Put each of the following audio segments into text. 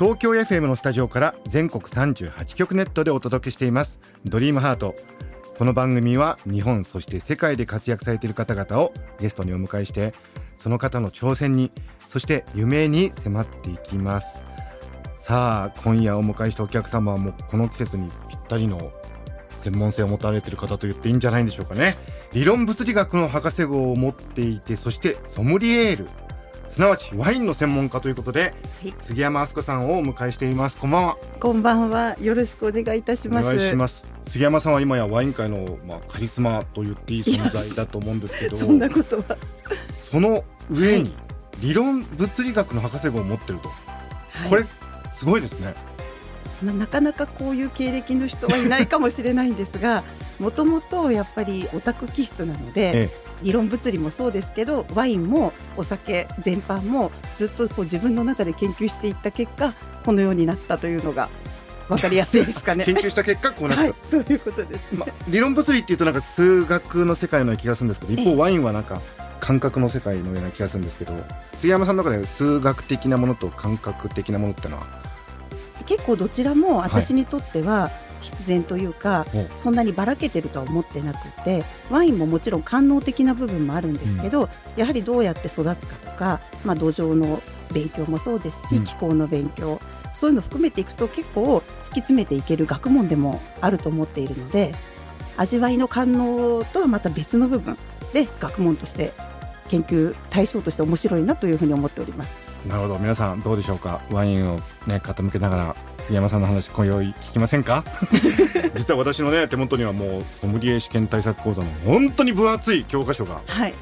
東京 FM のスタジオから全国38局ネットでお届けしています。ドリームハート。この番組は日本そして世界で活躍されている方々をゲストにお迎えしてその方の挑戦にそして夢に迫っていきます。さあ今夜お迎えしたお客様はもうこの季節にぴったりの専門性を持たれている方と言っていいんじゃないんでしょうかね。理論物理学の博士号を持っていてそしてソムリエール。すなわちワインの専門家ということで、はい。杉山敦子さんをお迎えしています。こんばんは。こんばんは。よろしくお願いいたしおます。願いします。杉山さんは今やワイン界の、まあ、カリスマと言っていい存在だと思うんですけどそんなことは。その上に理論物理学の博士号を持ってると、はい。これすごいですね。まあ、なかなかこういう経歴の人はいないかもしれないんですが、もともとやっぱりオタク気質なので、え理論物理もそうですけど、ワインもお酒全般もずっとこう自分の中で研究していった結果、このようになったというのがわかりやすいですかね。研究した結果こうなった、はい、そういうことです、ね。まあ、理論物理っていうとなんか数学の世界の気がするんですけど一方ええワインはなんか感覚の世界のような気がするんですけど杉山さんの中で数学的なものと感覚的なものってのは？結構どちらも私にとっては必然というか、お。そんなにばらけてるとは思ってなくてワインももちろん官能的な部分もあるんですけど、やはりどうやって育つかとか、まあ、土壌の勉強もそうですし、うん。気候の勉強そういうのを含めていくと結構突き詰めていける学問でもあると思っているので味わいの官能とはまた別の部分で学問として研究対象として面白いなというふうに思っております。なるほど。皆さんどうでしょうか？ワインをね傾けながら杉山さんの話今宵聞きませんか？実は私のね手元にはもうソムリエ試験対策講座の本当に分厚い教科書がはい、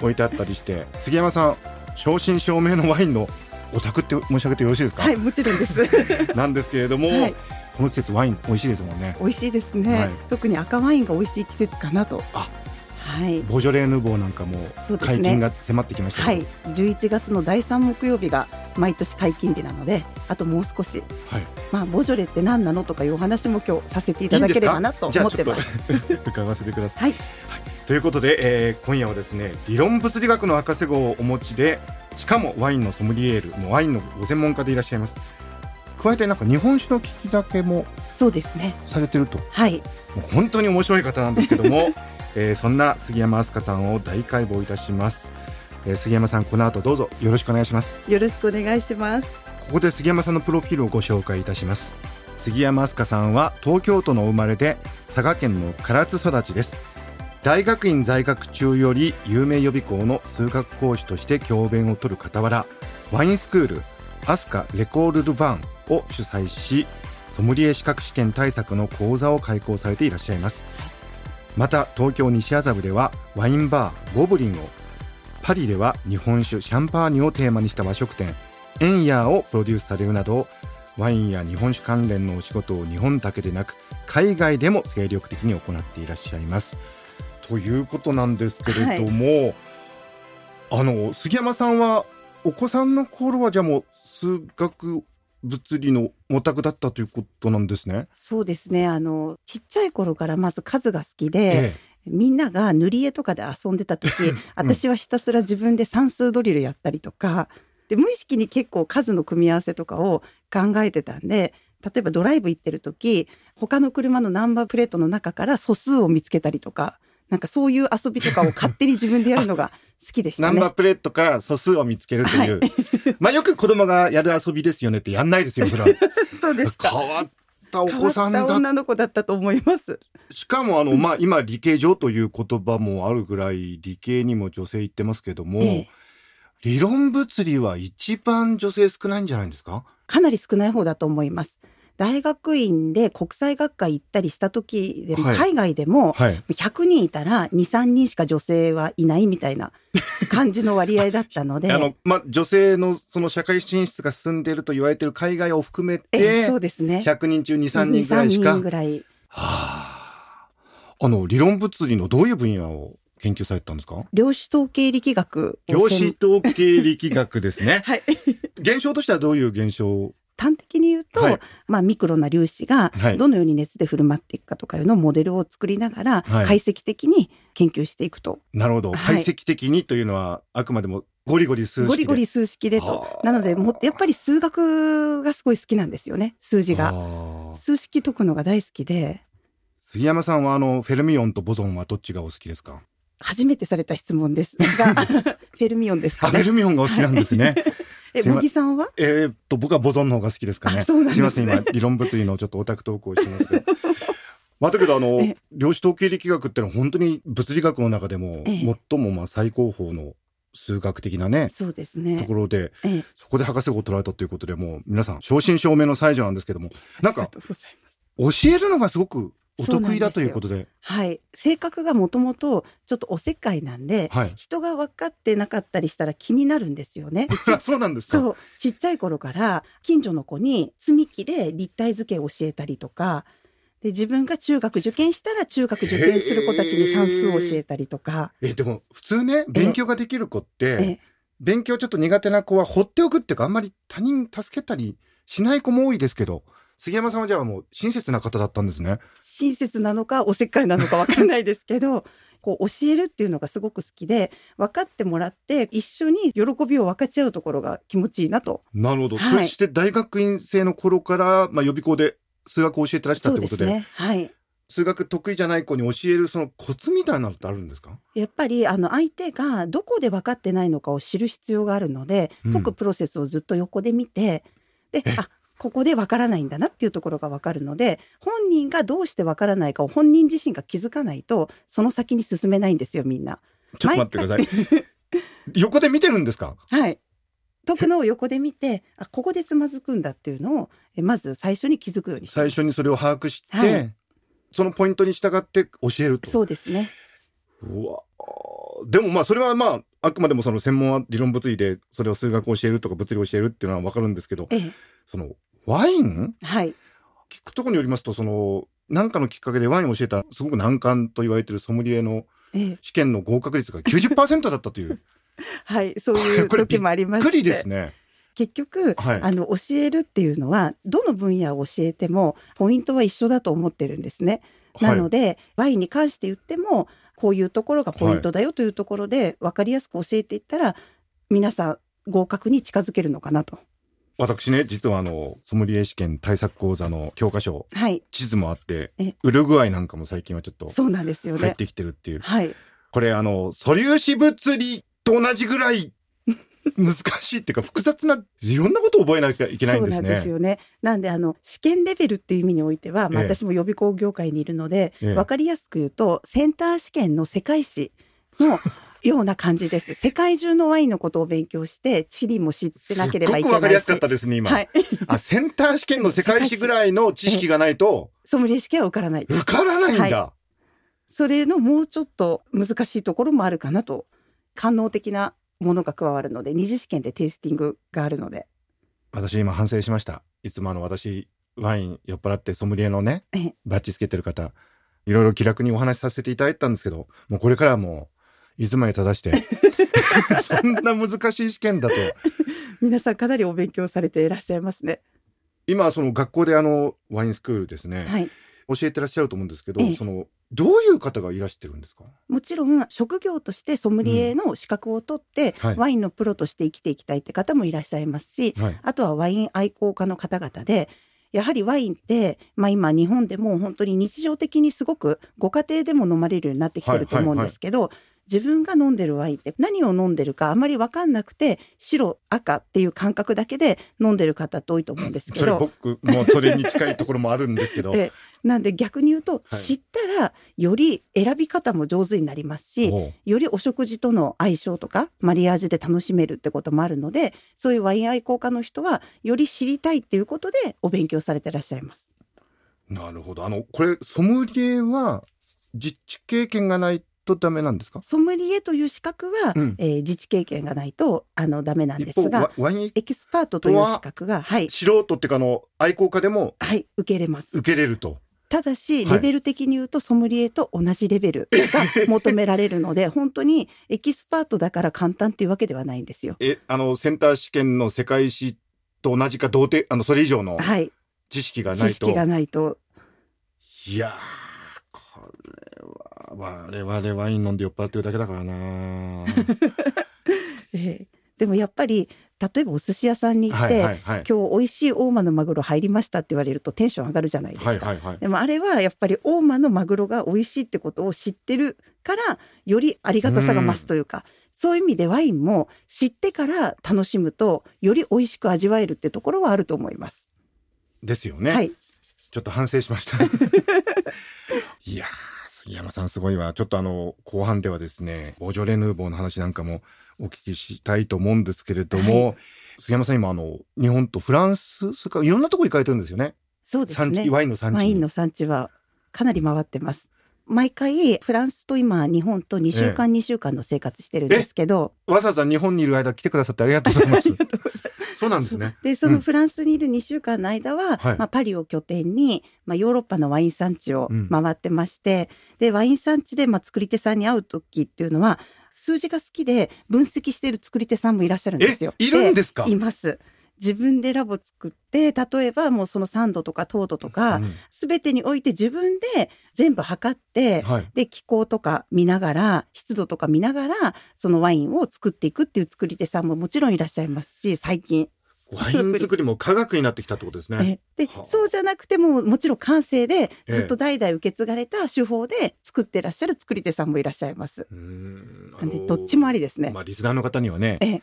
置いてあったりして杉山さん正真正銘のワインのオタクって申し上げてよろしいですか、はい、もちろんです。なんですけれども、はい。この季節ワイン美味しいですもんね。美味しいですね、はい。特に赤ワインが美味しい季節かなと。あはい。ボジョレ・ヌーボーなんかも解禁が迫ってきましたはい。けど、11月の第3木曜日が毎年解禁日なのであともう少し。はい。まあボジョレって何なのとかいうお話も今日させていただければなと思ってます。伺わせてください。はい。ということで、えー今夜はですね理論物理学の博士号をお持ちでしかもワインのソムリエールもうワインのご専門家でいらっしゃいます。加えてなんか日本酒の利き酒もそうですね。されてると。もはい、う本当に面白い方なんですけども、えーそんな杉山飛鳥さんを大解剖いたします、えー杉山さんこの後どうぞ。よろしくお願いします。よろしくお願いします。ここで杉山さんのプロフィールをご紹介いたします。杉山飛鳥さんは東京都の生まれで佐賀県の唐津育ちです。大学院在学中より有名予備校の数学講師として教鞭を取る傍らワインスクールアスカレコール・ル・バンを主催しソムリエ資格試験対策の講座を開講されていらっしゃいます。また東京西麻布ではワインバーゴブリンをパリでは日本酒シャンパーニュをテーマにした和食店エンヤーをプロデュースされるなどワインや日本酒関連のお仕事を日本だけでなく海外でも精力的に行っていらっしゃいます。ということなんですけれども、あの杉山さんはお子さんの頃はじゃあもう数学物理のオタクだったということなんですね。そうですねあのちっちゃい頃からまず数が好きで、えみんなが塗り絵とかで遊んでた時私はひたすら自分で算数ドリルやったりとかで無意識に結構数の組み合わせとかを考えてたんで例えばドライブ行ってる時他の車のナンバープレートの中から素数を見つけたりとかなんかそういう遊びとかを勝手に自分でやるのが 好きでしたね。ナンバープレートから素数を見つけるという、まあよく子供がやる遊びですよねってやんないですよそれは。そうですか。変わっった子さんだ女の子だったと思います。しかもあの、まあ、今理系上という言葉もあるぐらい理系にも女性行ってますけども、ええ理論物理は一番女性少ないんじゃないんですか？かなり少ない方だと思います。大学院で国際学会行ったりした時でも、はい海外でもはい。100人いたら2、3人しか女性はいないみたいな 感じの割合だったので。あの、まあ、女性のその社会進出が進んでいると言われている海外を含めえて、そうですね。100人中2、3人ぐらいし2 3か人。ぐらい。はあ。あの、理論物理のどういう分野を研究されてたんですか？量子統計力学を量専子統計力学ですね。はい。現象としてはどういう現象端的に言うと、はいまあ、ミクロな粒子がはいどのように熱で振る舞っていくかとかいうのをモデルを作りながら、はい解析的に研究していくと。なるほど。はい解析的にというのは、あくまでもゴリゴリ数式で。ゴリゴリ数式でとは。あなので、もやっぱり数学がすごい好きなんですよね、数字が。数式解くのが大好きで、杉山さんはあの、フェルミオンとボゾンはどっちがお好きですか？初めてされた質問ですが、フェルミオンですあ、フェかね。ルミオンがお好きなんですね。ま茂木さんは？えーっと、僕はボゾンの方が好きですかね。すねいません、今、理論物理のちょっとオタクトークをしてますけど。まあ、だけど、あのえ、量子統計力学ってのは本当に物理学の中でも、ええ最もまあ最高峰の数学的なね、そうですとねこ。ろで、ええ、そこで博士号を取られたということで、もう皆さん、正真正銘の才女なんですけども、なんか。教えるのがすごくお得意だということで、はい。性格がもともとちょっとおせっかいなんで、はい。人が分かってなかったりしたら気になるんですよね。そうなんですかそう。ちっちゃい頃から近所の子に積み木で立体図形を教えたりとか、で自分が中学受験したら中学受験する子たちに算数を教えたりとか、え、でも、普通ね、勉強ができる子って、ええ勉強ちょっと苦手な子は放っておくっていうか、あんまり他人助けたりしない子も多いですけど、杉山さんはじゃあもう親切な方だったんですね。親切なのかおせっかいなのか分からないですけど、こう教えるっていうのがすごく好きで、分かってもらって一緒に喜びを分かち合うところが気持ちいいなと。なるほど。はいそして大学院生の頃から、まあ、予備校で数学を教えてらっしゃったってことで、ですね。はい。数学得意じゃない子に教えるそのコツみたいなのってあるんですか？やっぱりあの相手がどこで分かってないのかを知る必要があるので、うん解くプロセスをずっと横で見てでえあここで分からないんだなっていうところが分かるので本人がどうして分からないかを本人自身が気づかないとその先に進めないんですよみんな。ちょっと待ってください。横で見てるんですか？はい。解くのを横で見てあここでつまずくんだっていうのをえまず最初に気づくように最初にそれを把握して、はい。そのポイントに従って教えると。そうですね。うわでもまあそれはまああくまでもその専門は理論物理でそれを数学を教えるとか物理を教えるっていうのは分かるんですけどええ。そのワイン？はい。聞くところによりますとその何かのきっかけでワインを教えたすごく難関と言われているソムリエのええ。試験の合格率が90%だったという。はいそういう時もありまびっくりですね。結局はい。あの教えるっていうのはどの分野を教えてもポイントは一緒だと思ってるんですね。なので、で、ワインに関して言ってもこういうところがポイントだよというところで分かりやすく教えていったら皆さん合格に近づけるのかなと。私ね実はあのソムリエ試験対策講座の教科書はい、地図もあってえウルグアイなんかも最近はちょっとそうなんですよね。入ってきてるっていうはい、これあの素粒子物理と同じぐらい 難しいっていうか複雑ないろんなことを覚えなきゃいけないんですそうなんですね。よね。なんであの試験レベルっていう意味においては、まあ、ええ私も予備校業界にいるので、ええ分かりやすく言うとセンター試験の世界史のような感じです。世界中のワインのことを勉強して地理も知ってなければいけないし。すっごくわかりやすかったですね今、はい、あセンター試験の世界史ぐらいの知識がないとソムリエ試験は受からない受からないんだ。はそれのもうちょっと難しいところもあるかなと官能的なものが加わるので二次試験でテイスティングがあるので、私今反省しました。いつもあの私ワイン酔っ払ってソムリエのねええバッジつけてる方いろいろ気楽にお話しさせていただいたんですけどもうこれからはもういつまで正して。そんな難しい試験だと。皆さんかなりお勉強されていらっしゃいますね。今その学校であのワインスクールですね、はい、教えてらっしゃると思うんですけど、ええ。そのどういう方がいらしてるんですか？もちろん職業としてソムリエの資格を取って、はい。ワインのプロとして生きていきたいって方もいらっしゃいますし、はい。あとはワイン愛好家の方々でやはりワインって、まあ、今日本でも本当に日常的にすごくご家庭でも飲まれるようになってきてると思うんですけど、自分が飲んでるワインって何を飲んでるかあまり分かんなくて白赤っていう感覚だけで飲んでる方って多いと思うんですけそれど僕もそれに近いところもあるんですけど。ええ。なんで逆に言うと、はい。知ったらより選び方も上手になりますしよりお食事との相性とかマリアージュで楽しめるってこともあるのでそういうワイン愛好家の人はより知りたいっていうことでお勉強されてらっしゃいます。なるほど。あのこれソムリエは実地経験がないとダメなんですかソムリエという資格は、うんえー自治経験がないとあのダメなんですがエキスパートという資格がはい素人っていうかの愛好家でもはい受けれます。受けれるとただし、レベル的に言うとソムリエと同じレベルが求められるので、本当にエキスパートだから簡単っていうわけではないんですよ。えあのセンター試験の世界史と同じか同程あのそれ以上の。知識がないと知識がないと。いやー我々ワイン飲んで酔っ払ってるだけだからな。ええ。でもやっぱり、例えばお寿司屋さんに行って、はいはいはい。今日美味しい大間のマグロ入りましたって言われるとテンション上がるじゃないですか。はいはいはい。でもあれはやっぱり大間のマグロが美味しいってことを知ってるからよりありがたさが増すというか、そういう意味でワインも知ってから楽しむとより美味しく味わえるってところはあると思います。ですよね、はい。ちょっと反省しました。いやー杉山さんすごいわちょっとあの後半ではですねボジョレ・ヌーボーの話なんかもお聞きしたいと思うんですけれども、は杉山さん今あの日本とフランスそれからいろんなところ行かれてるんですよねそうですね。ワインの産地にワインの産地はかなり回ってます。毎回フランスと今日本と2週間2週間の生活してるんですけど、わざわざ日本にいる間来てくださってありがとうございます。そうなんですね。でそのフランスにいる2週間の間は、はい。まあ、パリを拠点に、まあ、ヨーロッパのワイン産地をうん。回ってまして、でワイン産地で、まあ、作り手さんに会う時っていうのは数字が好きで分析してる作り手さんもいらっしゃるんですよ。えいるんですか？います。自分でラボ作って例えばもうその酸度とか糖度とか、うん。全てにおいて自分で全部測って、はい。で気候とか見ながら湿度とか見ながらそのワインを作っていくっていう作り手さんももちろんいらっしゃいますし最近。ワイン作りも科学になってきたってことですね。えではあ。そうじゃなくてももちろん感性でええ。ずっと代々受け継がれた手法で作ってらっしゃる作り手さんもいらっしゃいます。うーん。なんでどっちもありですね。まあリスナーの方にはねええ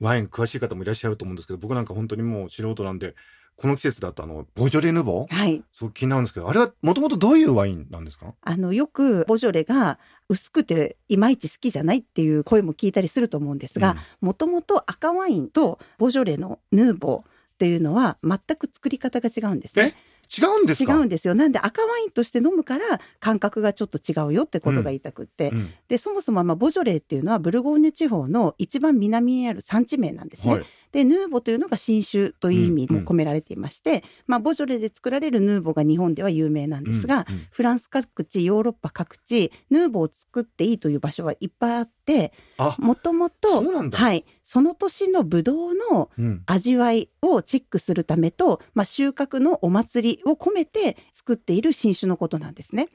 ワイン詳しい方もいらっしゃると思うんですけど僕なんか本当にもう素人なんでこの季節だとあのボジョレ・ヌーボー？はい、そう気になるんですけどあれはもともとどういうワインなんですか？あのよくボジョレが薄くていまいち好きじゃないっていう声も聞いたりすると思うんですが、もともと赤ワインとボジョレのヌーボーっていうのは全く作り方が違うんですね。違うんですか？違うんですよ。なんで赤ワインとして飲むから感覚がちょっと違うよってことが言いたくって、うん。でそもそもまあボジョレーっていうのはブルゴーニュ地方の一番南にある産地名なんですね。はいでヌーボというのが新種という意味も込められていまして、まあ、ボジョレで作られるヌーボが日本では有名なんですが、うんうん。フランス各地ヨーロッパ各地ヌーボを作っていいという場所はいっぱいあってあもともとそうなんだ。はい、その年のブドウのうん。味わいをチェックするためと、まあ、収穫のお祭りを込めて作っている新種のことなんですね。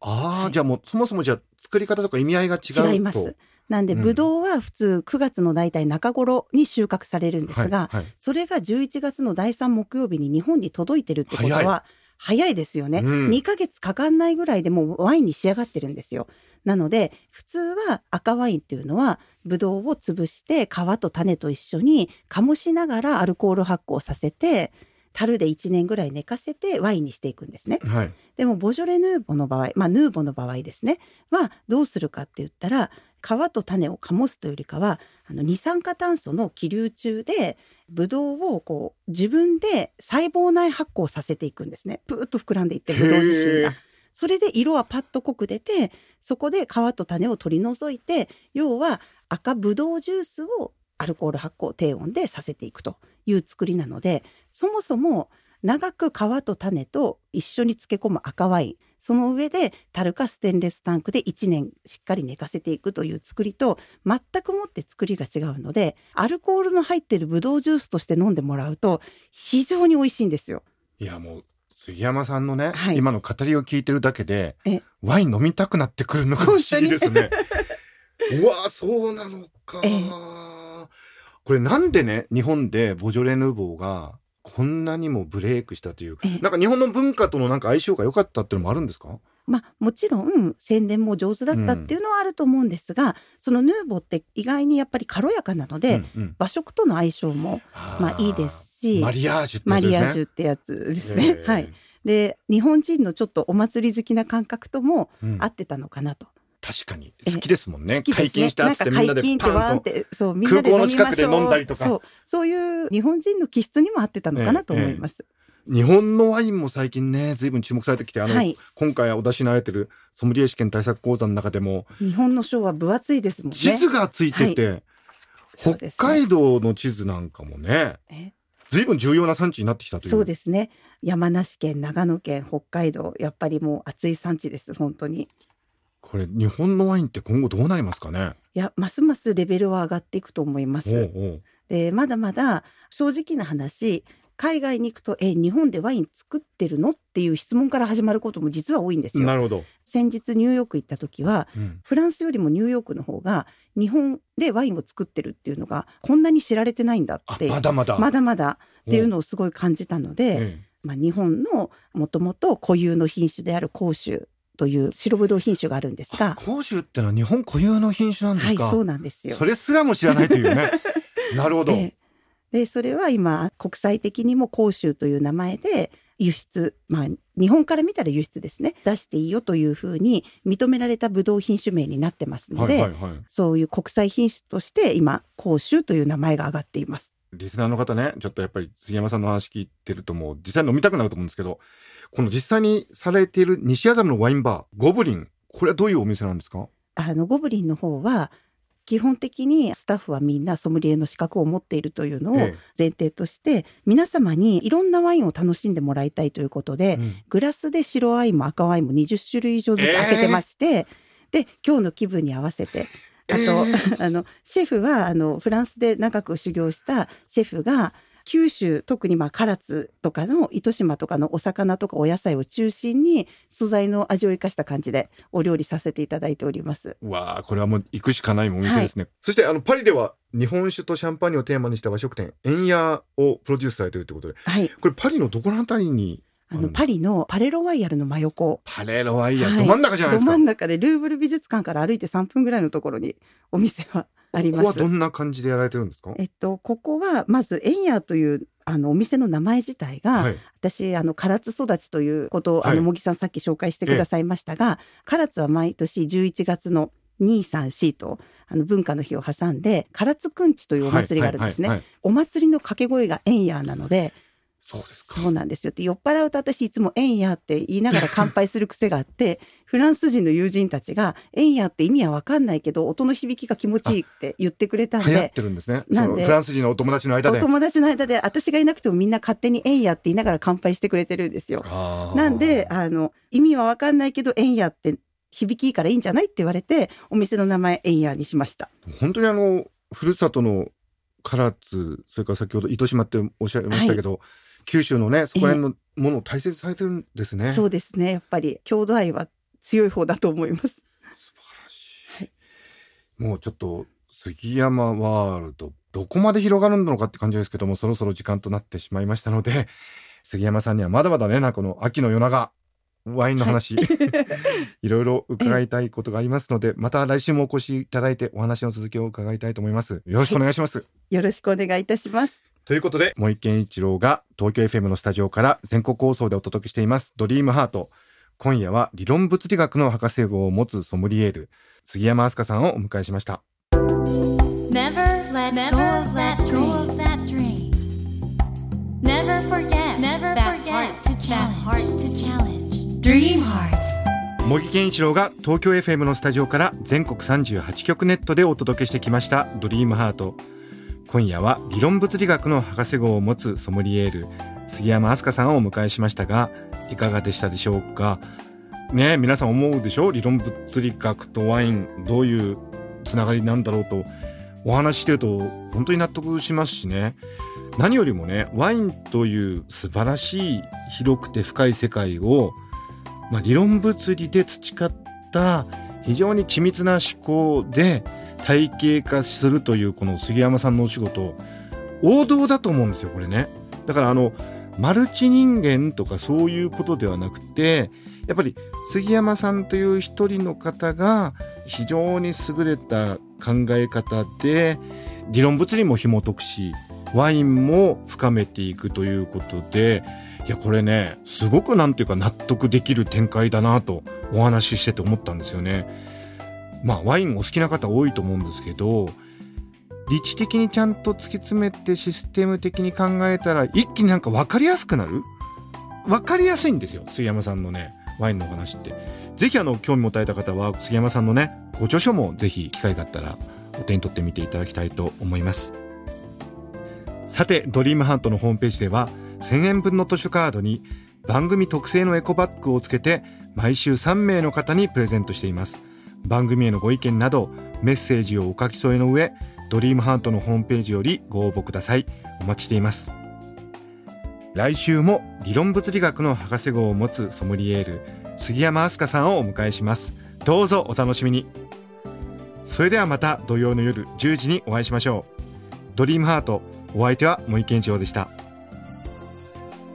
ああ、はい。じゃあもうそもそもじゃあ作り方とか意味合いが違うと。違います。なんで、うん。ブドウは普通9月の大体中頃に収穫されるんですが、はいはい。それが11月の第3木曜日に日本に届いてるってことは早い。ですよね、うん。2ヶ月かかんないぐらいでもうワインに仕上がってるんですよ。なので普通は赤ワインっていうのはブドウを潰して皮と種と一緒に醸しながらアルコール発酵させて樽で1年ぐらい寝かせてワインにしていくんですね。はい。でもボジョレ・ヌーボの場合、まあ、ヌーボの場合ですね。はどうするかって言ったら皮と種を醸すというよりかはあの二酸化炭素の気流中でブドウをこう自分で細胞内発酵させていくんですねプーッと膨らんでいってブドウ自身が。それで色はパッと濃く出てそこで皮と種を取り除いて要は赤ブドウジュースをアルコール発酵低温でさせていくという作りなのでそもそも長く皮と種と一緒に漬け込む赤ワインその上で樽かステンレスタンクで1年しっかり寝かせていくという作りと全くもって作りが違うのでアルコールの入っているブドウジュースとして飲んでもらうと非常に美味しいんですよ。いやもう杉山さんのね、はい。今の語りを聞いてるだけでえ。ワイン飲みたくなってくるのが不思議ですね。うわそうなのか、ええ。これなんでね日本でボジョレ・ヌーボーがこんなにもブレイクしたというええ。なんか日本の文化とのなんか相性が良かったっていうのもあるんですか？まあ、もちろん宣伝も上手だったっていうのはあると思うんですが、そのヌーボーって意外にやっぱり軽やかなので、うんうん。和食との相性もまあいいですしマリアージュってマリやつですね。アージュってやつですね。ええ。はい、で日本人のちょっとお祭り好きな感覚ともうん。合ってたのかなと。確かに。好きですもんね。ね。解禁したってみんなでパンと。てそうみんなで空港の近くで飲んだりとか。そう。そういう日本人の気質にも合ってたのかなと思います。日本のワインも最近ね随分注目されてきてあの、はい、今回お出しになられてるソムリエ試験対策講座の中でも。日本の賞は分厚いですもんね。地図がついてて、そうですね。北海道の地図なんかもねえ？随分重要な産地になってきたという。そうですね。山梨県、長野県、北海道、やっぱりもう暑い産地です、本当に。これ日本のワインって今後どうなりますかね？いや、ますますレベルは上がっていくと思います。で、まだまだ正直な話、海外に行くと、え、日本でワイン作ってるの？っていう質問から始まることも実は多いんですよ。なるほど、先日ニューヨーク行った時は、うん。フランスよりもニューヨークの方が日本でワインを作ってるっていうのがこんなに知られてないんだあってまだまだ。まだまだっていうを、のをすごい感じたので、え。まあ、日本のもともと固有の品種である甲州という白ぶどう品種があるんですえが、甲州ってのは日本固有の品種なんですか、はいそうなんですよ。それすらも知らないというね。なるほど、ででそれは今国際的にも甲州という名前で輸出まあ日本から見たら輸出ですね。出していいよというふうに認められたブドウ品種名になってますので、はいはいはい。そういう国際品種として今甲州という名前が上がっています。リスナーの方ね、ちょっとやっぱり杉山さんの話聞いてるともう実際に飲みたくなると思うんですけど、この実際にされている西麻布のワインバー、ゴブリン、これはどういうお店なんですか？あのゴブリンの方は基本的にスタッフはみんなソムリエの資格を持っているというのをえ前提として皆様にいろんなワインを楽しんでもらいたいということえで、うん。グラスで白ワインも赤ワインも20種類以上ずつ開けてまして、で今日の気分に合わせてあと、え。あのシェフはあのフランスで長く修行したシェフが九州特にまあ唐津とかの糸島とかのお魚とかお野菜を中心に素材の味を生かした感じでお料理させていただいております。わあ、これはもう行くしかないお店ですね。そしてあのパリでは日本酒とシャンパーニュをテーマにした和食店、エンヤをプロデュースされているということで、はい、これパリのどこのあたりにあのパリのパレロワイヤルの真横パレロワイヤー、はいど真ん中じゃないですか。ど真ん中でルーブル美術館から歩いて3分ぐらいのところにお店はあります。ここはどんな感じでやられてるんですか？えっと、ここはまずエンヤーというあのお店の名前自体が、はい。私あの唐津育ちということを、はい。あの茂木さんさっき紹介してくださいましたが、唐津は毎年11月の234とあの文化の日を挟んで唐津くんちというお祭りがあるんですね、お祭りの掛け声がエンヤーなのでそうですか。そうなんですよって酔っ払うと私いつも「エンヤー」って言いながら乾杯する癖があって フランス人の友人たちが「エンヤー」って意味は分かんないけど音の響きが気持ちいいって言ってくれたん流行っで。てるんですね。なんでフランス人のお友達の間おで。友達の間で私がいなくてもみんな勝手に「エンヤー」って言いながら乾杯してくれてるんですよ。なんであの意味は分かんないけど「エンヤー」って響きいいからいいんじゃないって言われてお店の名前「エンヤー」にしました。本当にあのふるさとの唐津それから先ほど糸島っておっしゃいましたけど、九州のねそこら辺のものを大切にされてるんですね。そうですねやっぱり郷土愛は強い方だと思います。素晴らしい。もうちょっと杉山ワールドどこまで広がるのかって感じですけどもそろそろ時間となってしまいましたので 杉山さんにはまだまだねなんかこの秋の夜長ワインの話、い、ろいろ伺いたいことがありますのでまた来週もお越しいただいてお話の続きを伺いたいと思います。よろしくお願いします。よろしくお願いいたします。ということで、森健一郎が東京 FM のスタジオから全国放送でお届けしています、ドリームハート。今夜は理論物理学の博士号を持つソムリエール、杉山飛鳥さんをお迎えしました。Never let go of that dream. Never forget that heart to challenge. Dream heart. 森健一郎が東京 FM のスタジオから全国38局ネットでお届けしてきました、ドリームハート。今夜は理論物理学の博士号を持つソムリエール、杉山飛鳥さんをお迎えしましたが、いかがでしたでしょうか？ね皆さん思うでしょ理論物理学とワインどういうつながりなんだろうと。お話ししてると本当に納得しますしね。何よりもねワインという素晴らしい広くて深い世界を、まあ、理論物理で培った非常に緻密な思考で体系化するというこの杉山さんのお仕事王道だと思うんですよこれねだからあのマルチ人間とかそういうことではなくてやっぱり杉山さんという一人の方が非常に優れた考え方で理論物理も紐解くしワインも深めていくということでいやこれねすごくなんていうか納得できる展開だなとお話ししてて思ったんですよね。まあワインお好きな方多いと思うんですけど理知的にちゃんと突き詰めてシステム的に考えたら一気になんか分かりやすくなる？分かりやすいんですよ杉山さんのねワインの話って。ぜひあの興味持たれた方は杉山さんのねご著書もぜひ機会があったらお手に取ってみていただきたいと思います。さてドリームハントのホームページでは1000円分の図書カードに番組特製のエコバッグをつけて毎週3名の方にプレゼントしています。番組へのご意見などメッセージをお書き添えの上ドリームハントのホームページよりご応募ください。お待ちしています。来週も理論物理学の博士号を持つソムリエール杉山飛鳥さんをお迎えします。どうぞお楽しみに。それではまた土曜の夜10時にお会いしましょう。ドリームハートお相手は森健一郎でした。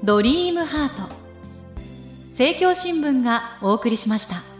ドリームハート。政教新聞がお送りしました。